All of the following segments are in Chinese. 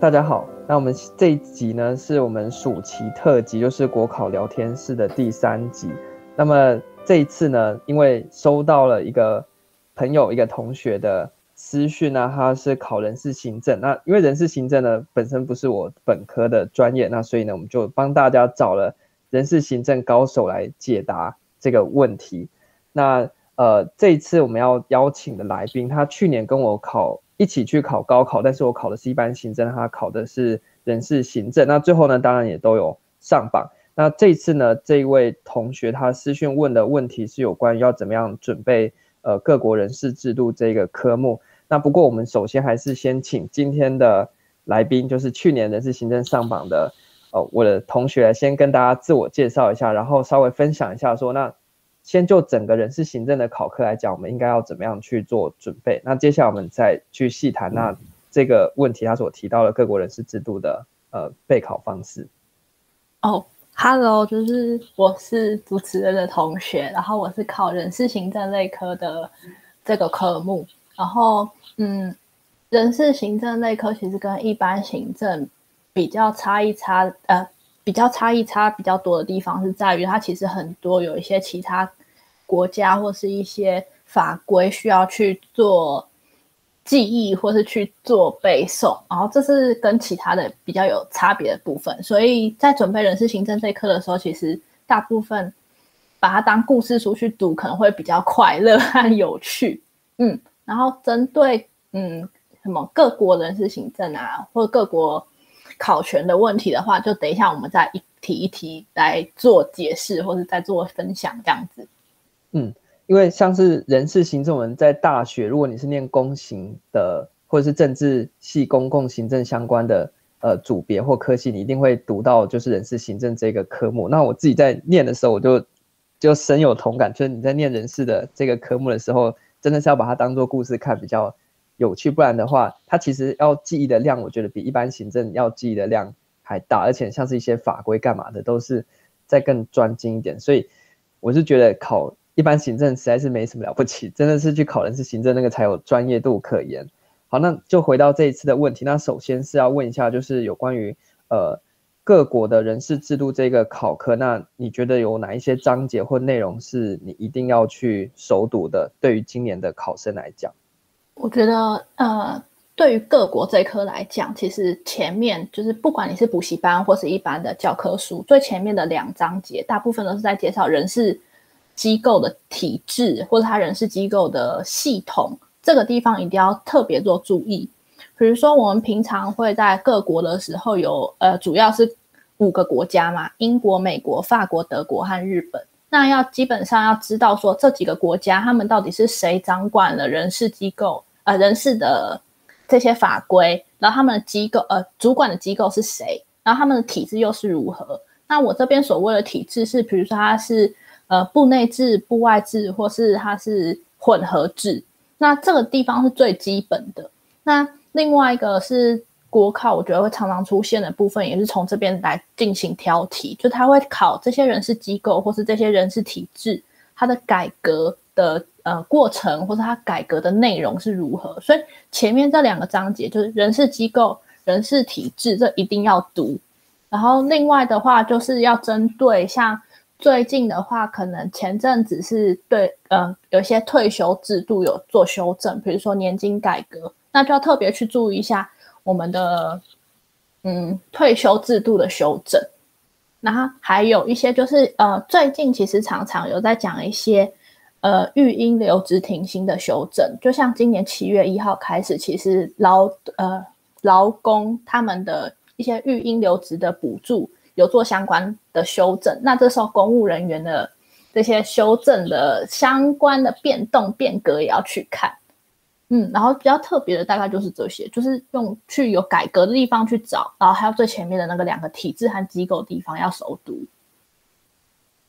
大家好，那我们这一集呢，是我们暑期特辑，就是国考聊天室的第三集。那么这一次呢，因为收到了一个朋友、一个同学的私讯呢，他是考人事行政。那因为人事行政呢，本身不是我本科的专业，那所以呢，我们就帮大家找了人事行政高手来解答这个问题。那呃，这一次我们要邀请的来宾，他去年跟我考。一起去考高考，但是我考的是一般行政，他考的是人事行政。那最后呢，当然也都有上榜。那这次呢，这一位同学他私讯问的问题是有关于要怎么样准备呃各国人事制度这个科目。那不过我们首先还是先请今天的来宾，就是去年人事行政上榜的呃我的同学，先跟大家自我介绍一下，然后稍微分享一下说那。先就整个人事行政的考科来讲，我们应该要怎么样去做准备？那接下来我们再去细谈那这个问题他所提到的各国人事制度的呃备考方式。哦，Hello，，就是我是主持人的同学，然后我是考人事行政类科的这个科目，然后嗯，人事行政类科其实跟一般行政比较差异差呃。比较差异差比较多的地方是在于，它其实很多有一些其他国家或是一些法规需要去做记忆或是去做背诵，然后这是跟其他的比较有差别的部分。所以在准备人事行政这一科的时候，其实大部分把它当故事书去读，可能会比较快乐和有趣。嗯，然后针对嗯什么各国人事行政啊，或各国。考权的问题的话，就等一下我们再一题一题来做解释，或者再做分享这样子。嗯，因为像是人事行政，文在大学，如果你是念公行的，或者是政治系公共行政相关的呃组别或科系，你一定会读到就是人事行政这个科目。那我自己在念的时候，我就就深有同感，就是你在念人事的这个科目的时候，真的是要把它当做故事看比较有趣，不然的话，它其实要记忆的量，我觉得比一般行政要记忆的量还大，而且像是一些法规干嘛的，都是再更专精一点。所以我是觉得考一般行政实在是没什么了不起，真的是去考人事行政那个才有专业度可言。好，那就回到这一次的问题，那首先是要问一下，就是有关于呃各国的人事制度这个考科，那你觉得有哪一些章节或内容是你一定要去熟读的？对于今年的考生来讲。我觉得，呃，对于各国这一科来讲，其实前面就是不管你是补习班或是一般的教科书，最前面的两章节，大部分都是在介绍人事机构的体制或者他人事机构的系统，这个地方一定要特别做注意。比如说，我们平常会在各国的时候有，呃，主要是五个国家嘛，英国、美国、法国、德国和日本。那要基本上要知道说这几个国家他们到底是谁掌管了人事机构。呃，人事的这些法规，然后他们的机构，呃，主管的机构是谁？然后他们的体制又是如何？那我这边所谓的体制是，比如说它是呃部内制、部外制，或是它是混合制。那这个地方是最基本的。那另外一个是国考，我觉得会常常出现的部分，也是从这边来进行挑题，就他会考这些人事机构或是这些人事体制，它的改革的。呃，过程或者它改革的内容是如何？所以前面这两个章节就是人事机构、人事体制，这一定要读。然后另外的话，就是要针对像最近的话，可能前阵子是对，呃，有些退休制度有做修正，比如说年金改革，那就要特别去注意一下我们的嗯退休制度的修正。然后还有一些就是呃，最近其实常常有在讲一些。呃，育婴留职停薪的修正，就像今年七月一号开始，其实劳呃劳工他们的一些育婴留职的补助有做相关的修正，那这时候公务人员的这些修正的相关的变动变革也要去看，嗯，然后比较特别的大概就是这些，就是用去有改革的地方去找，然后还有最前面的那个两个体制和机构的地方要熟读，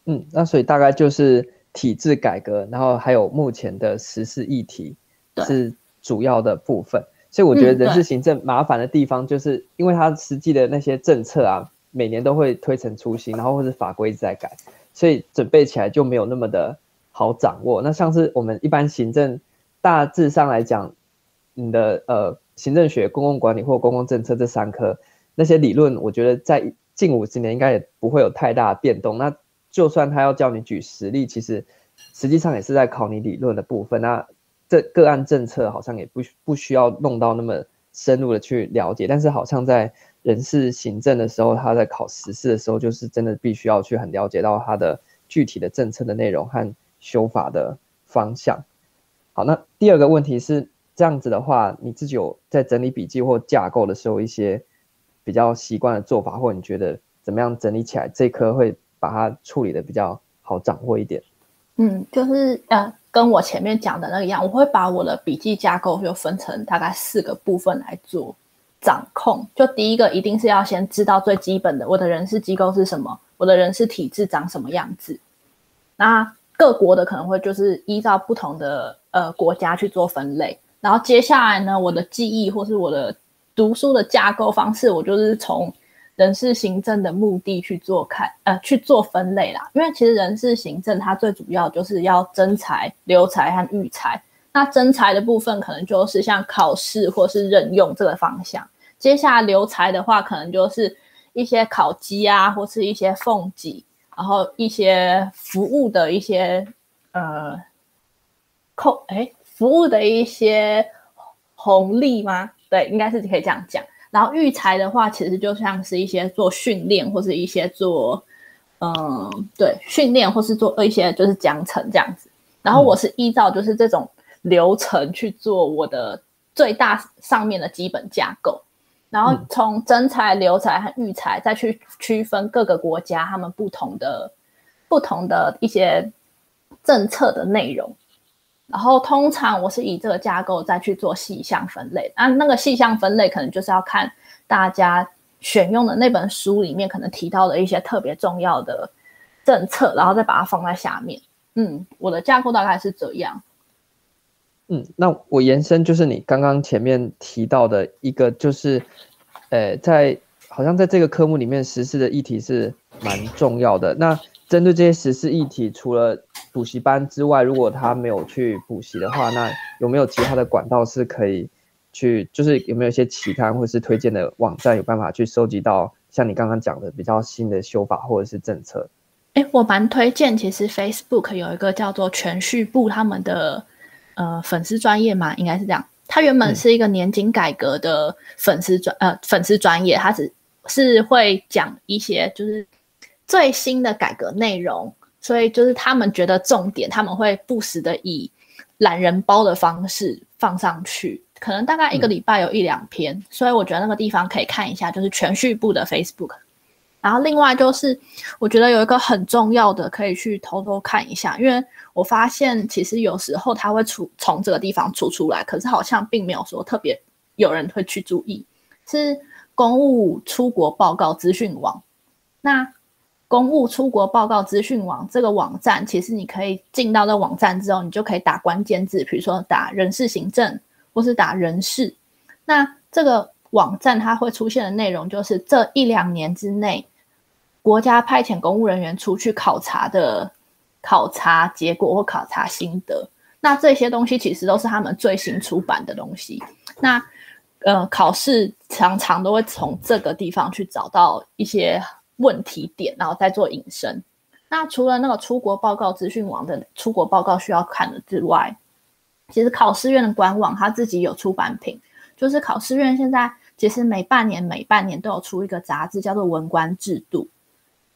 嗯，那所以大概就是。体制改革，然后还有目前的实事议题是主要的部分，所以我觉得人事行政麻烦的地方，就是因为它实际的那些政策啊，每年都会推陈出新，然后或是法规在改，所以准备起来就没有那么的好掌握。那像是我们一般行政，大致上来讲，你的呃行政学、公共管理或公共政策这三科那些理论，我觉得在近五十年应该也不会有太大的变动。那就算他要叫你举实例，其实实际上也是在考你理论的部分。那这个案政策好像也不不需要弄到那么深入的去了解，但是好像在人事行政的时候，他在考时事的时候，就是真的必须要去很了解到他的具体的政策的内容和修法的方向。好，那第二个问题是这样子的话，你自己有在整理笔记或架构的时候一些比较习惯的做法，或你觉得怎么样整理起来这科会把它处理的比较好掌握一点？嗯，就是呃，跟我前面讲的那个一样，我会把我的笔记架构就分成大概四个部分来做。掌控，就第一个一定是要先知道最基本的，我的人事机构是什么，我的人事体制长什么样子。那各国的可能会就是依照不同的呃国家去做分类，然后接下来呢，我的记忆或是我的读书的架构方式，我就是从人事行政的目的去做看呃去做分类啦。因为其实人事行政它最主要就是要征才、留才和育才。那征才的部分可能就是像考试或是任用这个方向，接下来留才的话，可能就是一些考绩啊，或是一些俸给，然后一些服务的一些呃扣哎服务的一些红利吗？对，应该是可以这样讲。然后育才的话，其实就像是一些做训练或是一些做嗯对训练或是做一些就是奖惩这样子。然后我是依照就是这种。流程去做我的最大上面的基本架构，然后从征才、留才和育才再去区分各个国家他们不同的不同的一些政策的内容，然后通常我是以这个架构再去做细项分类，那那个细项分类可能就是要看大家选用的那本书里面可能提到的一些特别重要的政策，然后再把它放在下面。嗯，我的架构大概是这样。嗯，那我延伸就是你刚刚前面提到的一个，就是，呃，在好像在这个科目里面，实施的议题是蛮重要的。那针对这些实事议题，除了补习班之外，如果他没有去补习的话，那有没有其他的管道是可以去，就是有没有一些期刊或是推荐的网站，有办法去收集到像你刚刚讲的比较新的修法或者是政策？哎，我蛮推荐，其实 Facebook 有一个叫做全序部他们的。呃，粉丝专业嘛，应该是这样。他原本是一个年金改革的粉丝专、嗯、呃粉丝专业，他只是会讲一些就是最新的改革内容，所以就是他们觉得重点，他们会不时的以懒人包的方式放上去，可能大概一个礼拜有一两篇，嗯、所以我觉得那个地方可以看一下，就是全序部的 Facebook。然后另外就是，我觉得有一个很重要的可以去偷偷看一下，因为我发现其实有时候它会出从这个地方出出来，可是好像并没有说特别有人会去注意，是公务出国报告资讯网。那公务出国报告资讯网这个网站，其实你可以进到这网站之后，你就可以打关键字，比如说打人事行政或是打人事，那这个网站它会出现的内容就是这一两年之内。国家派遣公务人员出去考察的考察结果或考察心得，那这些东西其实都是他们最新出版的东西。那呃，考试常常都会从这个地方去找到一些问题点，然后再做引申。那除了那个出国报告资讯网的出国报告需要看的之外，其实考试院的官网它自己有出版品，就是考试院现在其实每半年每半年都有出一个杂志，叫做《文官制度》。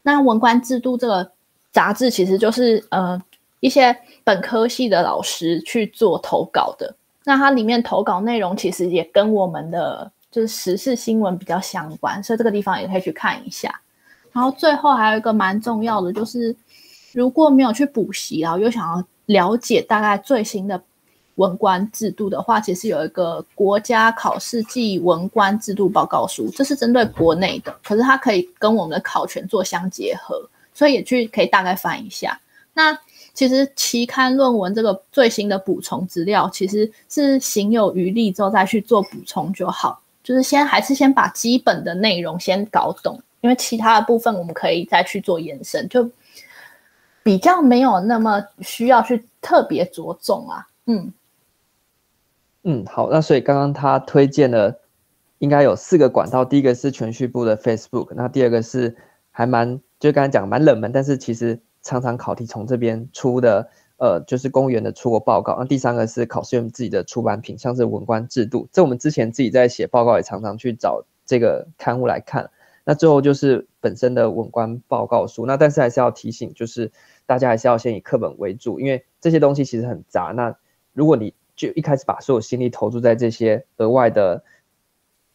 那文官制度这个杂志其实就是呃一些本科系的老师去做投稿的，那它里面投稿内容其实也跟我们的就是时事新闻比较相关，所以这个地方也可以去看一下。然后最后还有一个蛮重要的就是，如果没有去补习，然后又想要了解大概最新的。文官制度的话，其实有一个国家考试暨文官制度报告书，这是针对国内的，可是它可以跟我们的考权做相结合，所以也去可以大概翻一下。那其实期刊论文这个最新的补充资料，其实是行有余力之后再去做补充就好，就是先还是先把基本的内容先搞懂，因为其他的部分我们可以再去做延伸，就比较没有那么需要去特别着重啊，嗯。嗯，好，那所以刚刚他推荐了应该有四个管道，第一个是全序部的 Facebook，那第二个是还蛮就刚才讲蛮冷门，但是其实常常考题从这边出的，呃，就是公务员的出国报告。那第三个是考试院自己的出版品，像是文官制度，这我们之前自己在写报告也常常去找这个刊物来看。那最后就是本身的文官报告书，那但是还是要提醒，就是大家还是要先以课本为主，因为这些东西其实很杂。那如果你就一开始把所有心力投注在这些额外的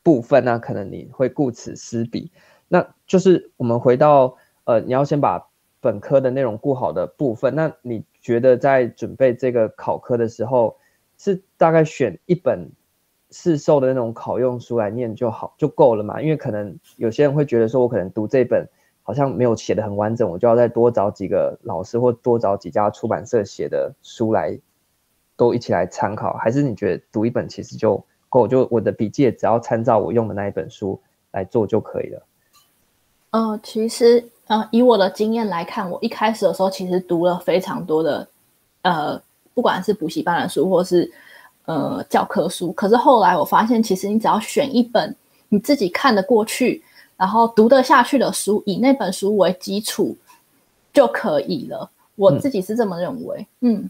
部分，那可能你会顾此失彼。那就是我们回到呃，你要先把本科的内容顾好的部分。那你觉得在准备这个考科的时候，是大概选一本市售的那种考用书来念就好就够了嘛？因为可能有些人会觉得说，我可能读这本好像没有写得很完整，我就要再多找几个老师或多找几家出版社写的书来。都一起来参考，还是你觉得读一本其实就够？就我的笔记也只要参照我用的那一本书来做就可以了。呃，其实呃，以我的经验来看，我一开始的时候其实读了非常多的呃，不管是补习班的书或是呃教科书。可是后来我发现，其实你只要选一本你自己看得过去，然后读得下去的书，以那本书为基础就可以了。我自己是这么认为，嗯。嗯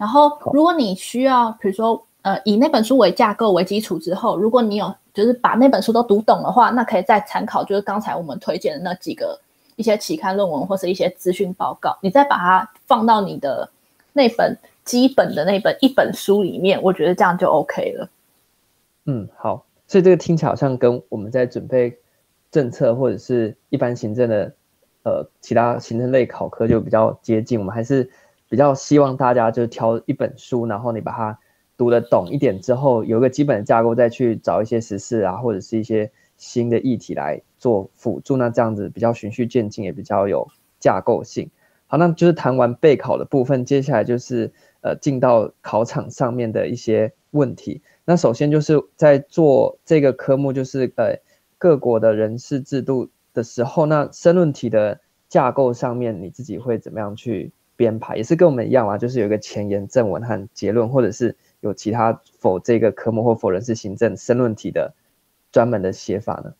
然后，如果你需要，比如说，呃，以那本书为架构为基础之后，如果你有就是把那本书都读懂的话，那可以再参考，就是刚才我们推荐的那几个一些期刊论文或是一些资讯报告，你再把它放到你的那本基本的那本一本书里面，我觉得这样就 OK 了。嗯，好，所以这个听起来好像跟我们在准备政策或者是一般行政的呃其他行政类考科就比较接近，我们还是。比较希望大家就是挑一本书，然后你把它读得懂一点之后，有个基本的架构，再去找一些时事啊，或者是一些新的议题来做辅助。那这样子比较循序渐进，也比较有架构性。好，那就是谈完备考的部分，接下来就是呃进到考场上面的一些问题。那首先就是在做这个科目，就是呃各国的人事制度的时候，那申论题的架构上面，你自己会怎么样去编排也是跟我们一样啊，就是有一个前言、正文和结论，或者是有其他否这个科目或否人是行政申论题的专门的写法呢？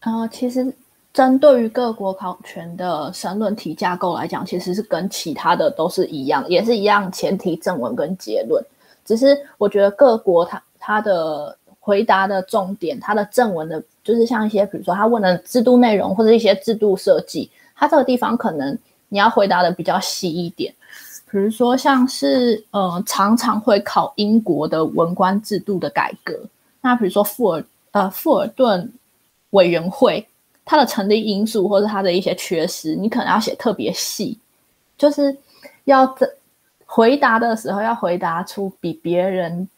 呃，其实针对于各国考銓的申论题架构来讲，其实是跟其他的都是一样，也是一样前提、正文跟结论。只是我觉得各国它它的回答的重点，它的正文的，就是像一些比如说他问的制度内容或者一些制度设计，它这个地方可能。你要回答的比较细一点，比如说像是呃常常会考英国的文官制度的改革，那比如说富尔呃富尔顿委员会它的成立因素或者它的一些缺失，你可能要写特别细，就是要在回答的时候要回答出比别人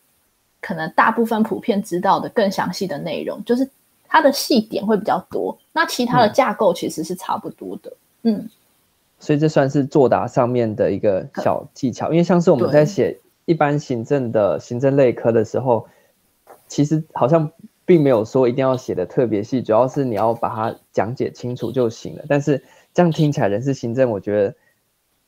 可能大部分普遍知道的更详细的内容，就是它的细点会比较多。那其他的架构其实是差不多的，嗯。嗯所以这算是作答上面的一个小技巧，因为像是我们在写一般行政的行政类科的时候，其实好像并没有说一定要写的特别细，主要是你要把它讲解清楚就行了。但是这样听起来，人事行政我觉得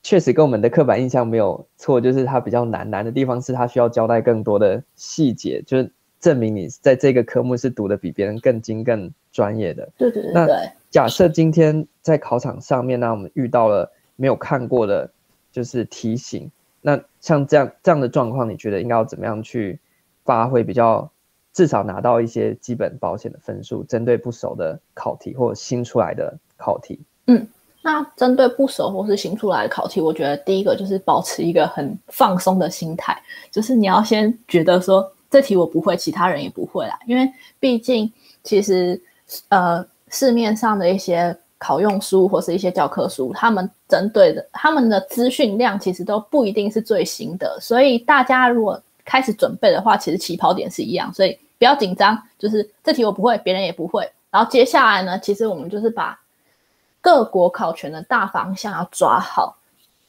确实跟我们的刻板印象没有错，就是它比较难，难的地方是它需要交代更多的细节，就是证明你在这个科目是读的比别人更精、更专业的。对对对。那假设今天在考场上面，呢我们遇到了没有看过的，就是题型。那像这样这样的状况，你觉得应该要怎么样去发挥比较，至少拿到一些基本保险的分数？针对不熟的考题或新出来的考题。嗯，那针对不熟或是新出来的考题，我觉得第一个就是保持一个很放松的心态，就是你要先觉得说这题我不会，其他人也不会啦，因为毕竟其实呃。市面上的一些考用书或是一些教科书，他们针对的他们的资讯量其实都不一定是最新的，所以大家如果开始准备的话，其实起跑点是一样，所以不要紧张。就是这题我不会，别人也不会。然后接下来呢，其实我们就是把各国考銓的大方向要抓好，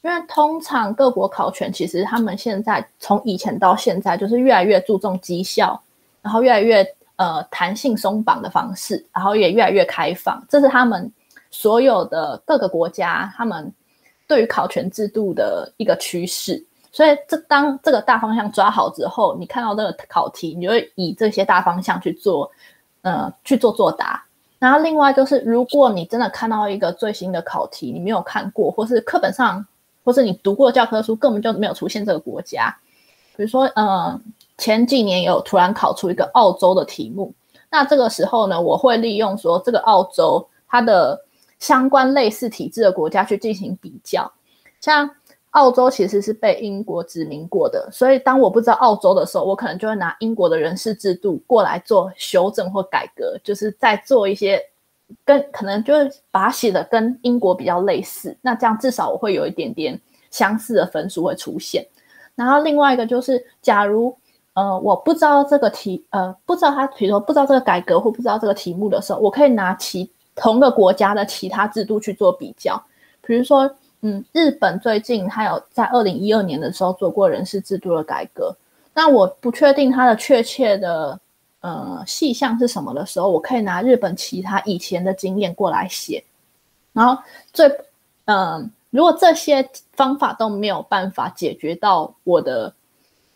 因为通常各国考銓其实他们现在从以前到现在就是越来越注重绩效，然后越来越。呃，弹性松绑的方式，然后也越来越开放，这是他们所有的各个国家他们对于考权制度的一个趋势。所以这当这个大方向抓好之后，你看到这个考题，你就会以这些大方向去做，呃，去做作答。然后另外就是，如果你真的看到一个最新的考题，你没有看过，或是课本上，或是你读过教科书根本就没有出现这个国家，比如说，呃，前几年有突然考出一个澳洲的题目，那这个时候呢，我会利用说这个澳洲它的相关类似体制的国家去进行比较，像。澳洲其实是被英国殖民过的，所以当我不知道澳洲的时候，我可能就会拿英国的人事制度过来做修正或改革，就是再做一些跟可能就是把它写的跟英国比较类似，那这样至少我会有一点点相似的分数会出现。然后另外一个就是，假如呃我不知道这个题呃不知道他比如说不知道这个改革或不知道这个题目的时候，我可以拿其同个国家的其他制度去做比较，比如说。嗯，日本最近它有在二零一二年的时候做过人事制度的改革。那我不确定它的确切的呃细项是什么的时候，我可以拿日本其他以前的经验过来写。然后最嗯、呃，如果这些方法都没有办法解决到我的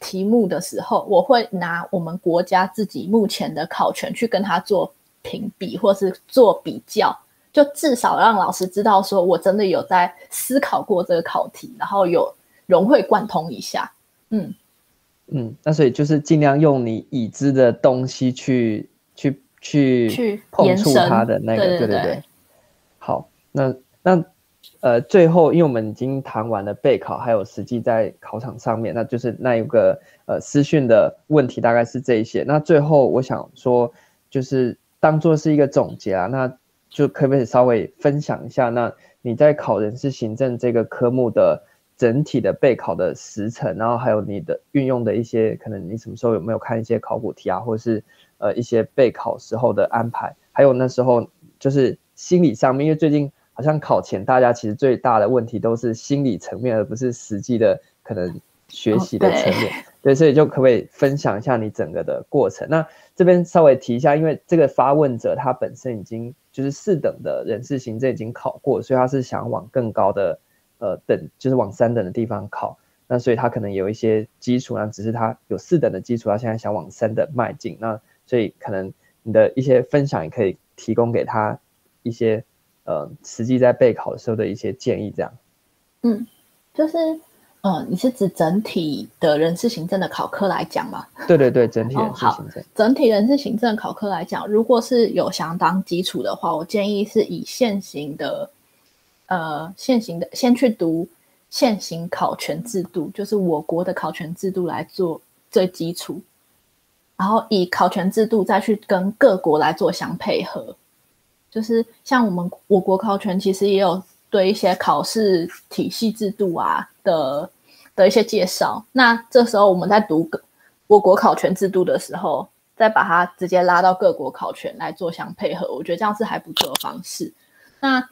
题目的时候，我会拿我们国家自己目前的考权去跟他做评比，或是做比较。就至少让老师知道，说我真的有在思考过这个考题，然后有融会贯通一下。嗯嗯，那所以就是尽量用你已知的东西去去去去碰触它的那个。对对对好，那那呃，最后因为我们已经谈完了备考，还有实际在考场上面，那就是那一个呃私讯的问题大概是这一些。那最后我想说，就是当做是一个总结啊，那。就可不可以稍微分享一下？那你在考人事行政这个科目的整体的备考的时程，然后还有你的运用的一些，可能你什么时候有没有看一些考古题啊，或者是呃一些备考时候的安排？还有那时候就是心理上面，因为最近好像考前大家其实最大的问题都是心理层面，而不是实际的可能学习的层面。Oh, 对，所以就可不可以分享一下你整个的过程？那这边稍微提一下，因为这个发问者他本身已经就是四等的人事行政已经考过，所以他是想往更高的呃等，就是往三等的地方考。那所以他可能有一些基础，那只是他有四等的基础，他现在想往三等迈进。那所以可能你的一些分享也可以提供给他一些呃实际在备考的时候的一些建议，这样。嗯，就是。嗯，你是指整体的人事行政的考科来讲吗？对对对，整体人事行政。哦，整体人事行政考科来讲，如果是有相当基础的话，我建议是以现行的，呃，现行的先去读现行考权制度，就是我国的考权制度来做最基础，然后以考权制度再去跟各国来做相配合，就是像我们我国考权其实也有。对一些考试体系制度啊的的一些介绍，那这时候我们在读我国考权制度的时候，再把它直接拉到各国考权来做相配合，我觉得这样是还不错的方式。那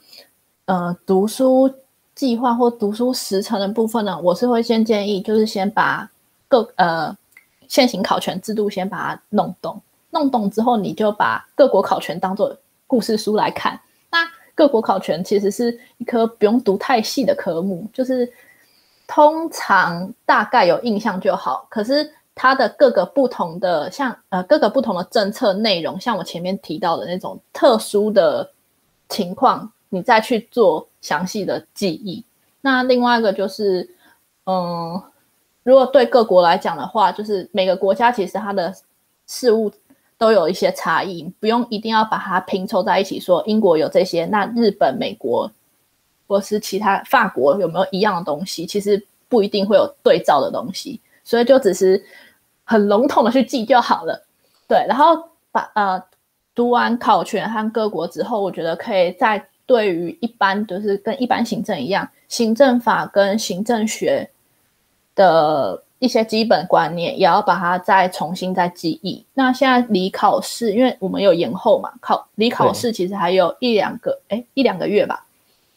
呃，读书计划或读书时程的部分呢，我是会先建议，就是先把各呃现行考权制度先把它弄懂，弄懂之后，你就把各国考权当做故事书来看。那各国考权其实是一科不用读太细的科目，就是通常大概有印象就好。可是它的各个不同的像呃各个不同的政策内容，像我前面提到的那种特殊的情况，你再去做详细的记忆。那另外一个就是，嗯，如果对各国来讲的话，就是每个国家其实它的事务。都有一些差异，不用一定要把它拼凑在一起。说英国有这些，那日本、美国或是其他法国有没有一样的东西？其实不一定会有对照的东西，所以就只是很笼统的去记就好了。对，然后把呃读完考权和各国之后，我觉得可以在对于一般就是跟一般行政一样，行政法跟行政学的。一些基本观念也要把它再重新再记忆。那现在离考试，因为我们有延后嘛，考离考试其实还有一两个，哎，一两个月吧，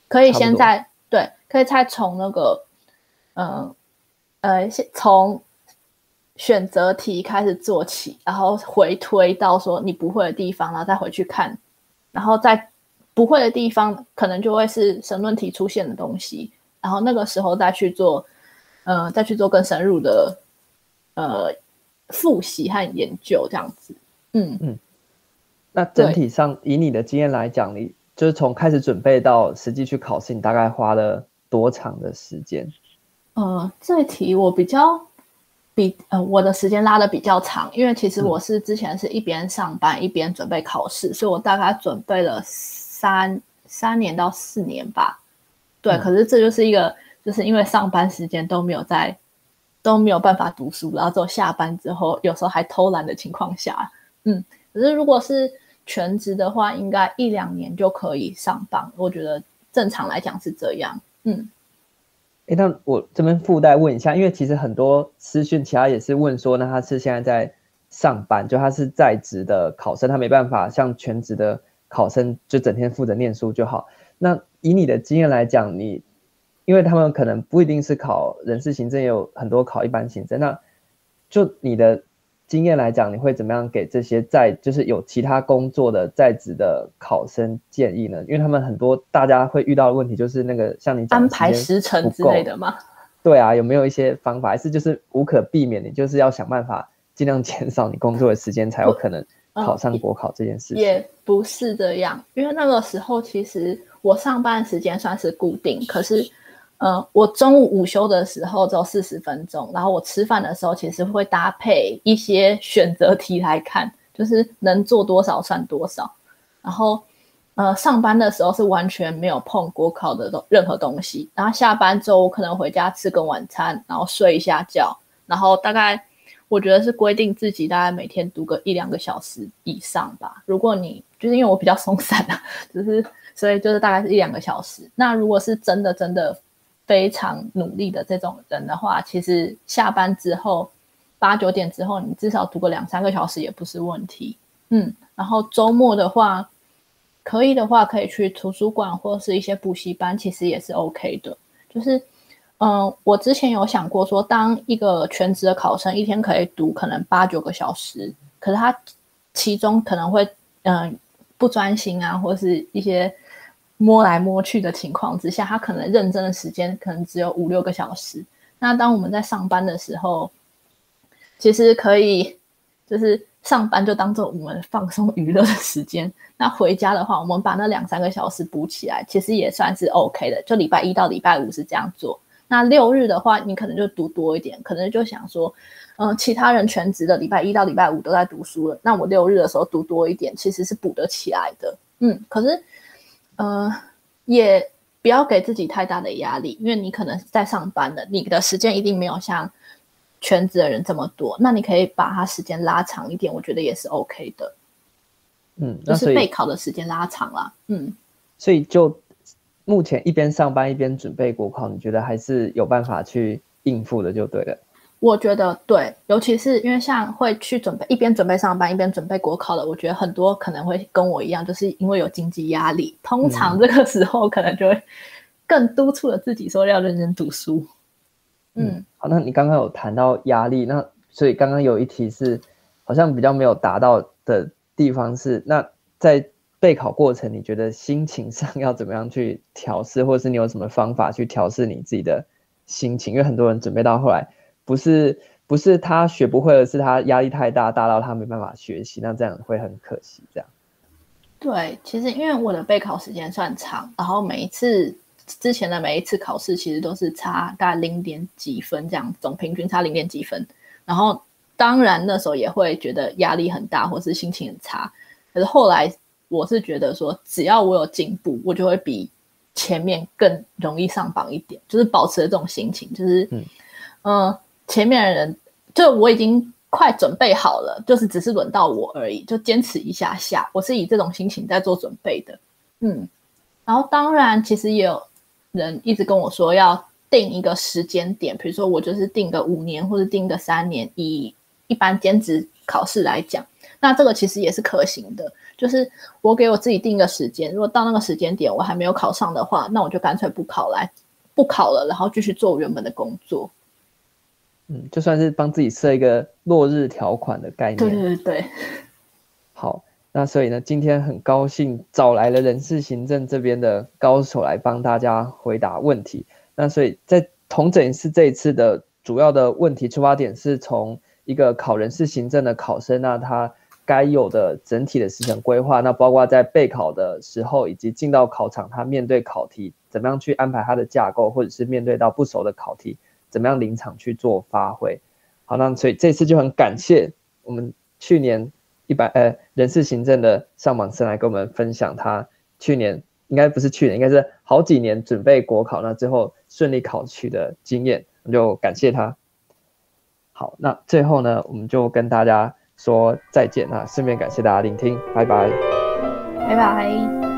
可以先在对，可以再从那个，嗯呃，先从选择题开始做起，然后回推到说你不会的地方，然后再回去看，然后在不会的地方可能就会是申论题出现的东西，然后那个时候再去做。呃，再去做更深入的呃复习和研究这样子。嗯嗯。那整体上，以你的经验来讲，你就是从开始准备到实际去考试，你大概花了多长的时间？呃，这题我比较比呃我的时间拉的比较长，因为其实我是之前是一边上班、嗯、一边准备考试，所以我大概准备了三三年到四年吧。对，嗯、可是这就是一个，就是因为上班时间都没有在都没有办法读书，然后之后下班之后有时候还偷懒的情况下，嗯，可是如果是全职的话，应该一两年就可以上榜。我觉得正常来讲是这样，嗯。哎，那我这边附带问一下，因为其实很多私讯，其他也是问说，那他是现在在上班，就他是在职的考生，他没办法像全职的考生，就整天负责念书就好。那以你的经验来讲，你因为他们可能不一定是考人事行政，也有很多考一般行政，那就你的。经验来讲，你会怎么样给这些在就是有其他工作的在职的考生建议呢？因为他们很多大家会遇到的问题就是那个像你讲安排时程之类的吗？对啊，有没有一些方法？还是就是无可避免，你就是要想办法尽量减少你工作的时间，才有可能考上国考这件事情。也不是这样，因为那个时候其实我上班时间算是固定，可是。呃，我中午午休的时候只有四十分钟，然后我吃饭的时候其实会搭配一些选择题来看，就是能做多少算多少。然后，呃，上班的时候是完全没有碰国考的任何东西。然后下班之后，我可能回家吃个晚餐，然后睡一下觉，然后大概我觉得是规定自己大概每天读个一两个小时以上吧。如果你就是因为我比较松散啊，就是所以就是大概是一两个小时。那如果是真的真的。非常努力的这种人的话，其实下班之后八九点之后，你至少读个两三个小时也不是问题。嗯，然后周末的话，可以的话可以去图书馆或是一些补习班，其实也是 OK 的。就是，嗯、我之前有想过说，当一个全职的考生，一天可以读可能八九个小时，可是他其中可能会嗯、不专心啊，或是一些。摸来摸去的情况之下，他可能认真的时间可能只有五六个小时。那当我们在上班的时候，其实可以就是上班就当做我们放松娱乐的时间。那回家的话，我们把那两三个小时补起来，其实也算是 OK 的。就礼拜一到礼拜五是这样做。那六日的话，你可能就读多一点，可能就想说，嗯、其他人全职的礼拜一到礼拜五都在读书了，那我六日的时候读多一点，其实是补得起来的。嗯，可是。呃，也不要给自己太大的压力，因为你可能在上班的，你的时间一定没有像全职的人这么多。那你可以把它时间拉长一点，我觉得也是 OK 的。嗯，就是备考的时间拉长了。嗯，所以就目前一边上班一边准备国考，你觉得还是有办法去应付的，就对了。我觉得对，尤其是因为像会去准备一边准备上班一边准备国考的，我觉得很多可能会跟我一样，就是因为有经济压力，通常这个时候可能就会更督促了自己说要认真读书。嗯，嗯好，那你刚刚有谈到压力，那所以刚刚有一题是好像比较没有达到的地方是，那在备考过程，你觉得心情上要怎么样去调试，或者是你有什么方法去调试你自己的心情？因为很多人准备到后来。不是不是他学不会，而是他压力太大，大到他没办法学习，那这样会很可惜。这样，对，其实因为我的备考时间算长，然后每一次之前的每一次考试，其实都是差大概零点几分这样，总平均差零点几分。然后当然那时候也会觉得压力很大，或是心情很差。可是后来我是觉得说，只要我有进步，我就会比前面更容易上榜一点，就是保持了这种心情，就是嗯。呃前面的人就我已经快准备好了，就是只是轮到我而已，就坚持一下下。我是以这种心情在做准备的，嗯。然后当然，其实也有人一直跟我说要定一个时间点，比如说我就是定个五年或者定个三年，以一般兼职考试来讲，那这个其实也是可行的。就是我给我自己定个时间，如果到那个时间点我还没有考上的话，那我就干脆不考来不考了，然后继续做原本的工作。嗯，就算是帮自己设一个落日条款的概念。对对对。好，那所以呢，今天很高兴找来了人事行政这边的高手来帮大家回答问题。那所以在同整一次这一次的主要的问题出发点是从一个考人事行政的考生，那他该有的整体的时程规划，那包括在备考的时候以及进到考场，他面对考题怎么样去安排他的架构，或者是面对到不熟的考题，怎么样临场去做发挥。好，那所以这次就很感谢我们去年一百呃人事行政的上榜生来跟我们分享他去年应该不是去年，应该是好几年准备国考，那最后顺利考取的经验，我就感谢他。好，那最后呢，我们就跟大家说再见，那顺便感谢大家聆听，拜拜，拜拜。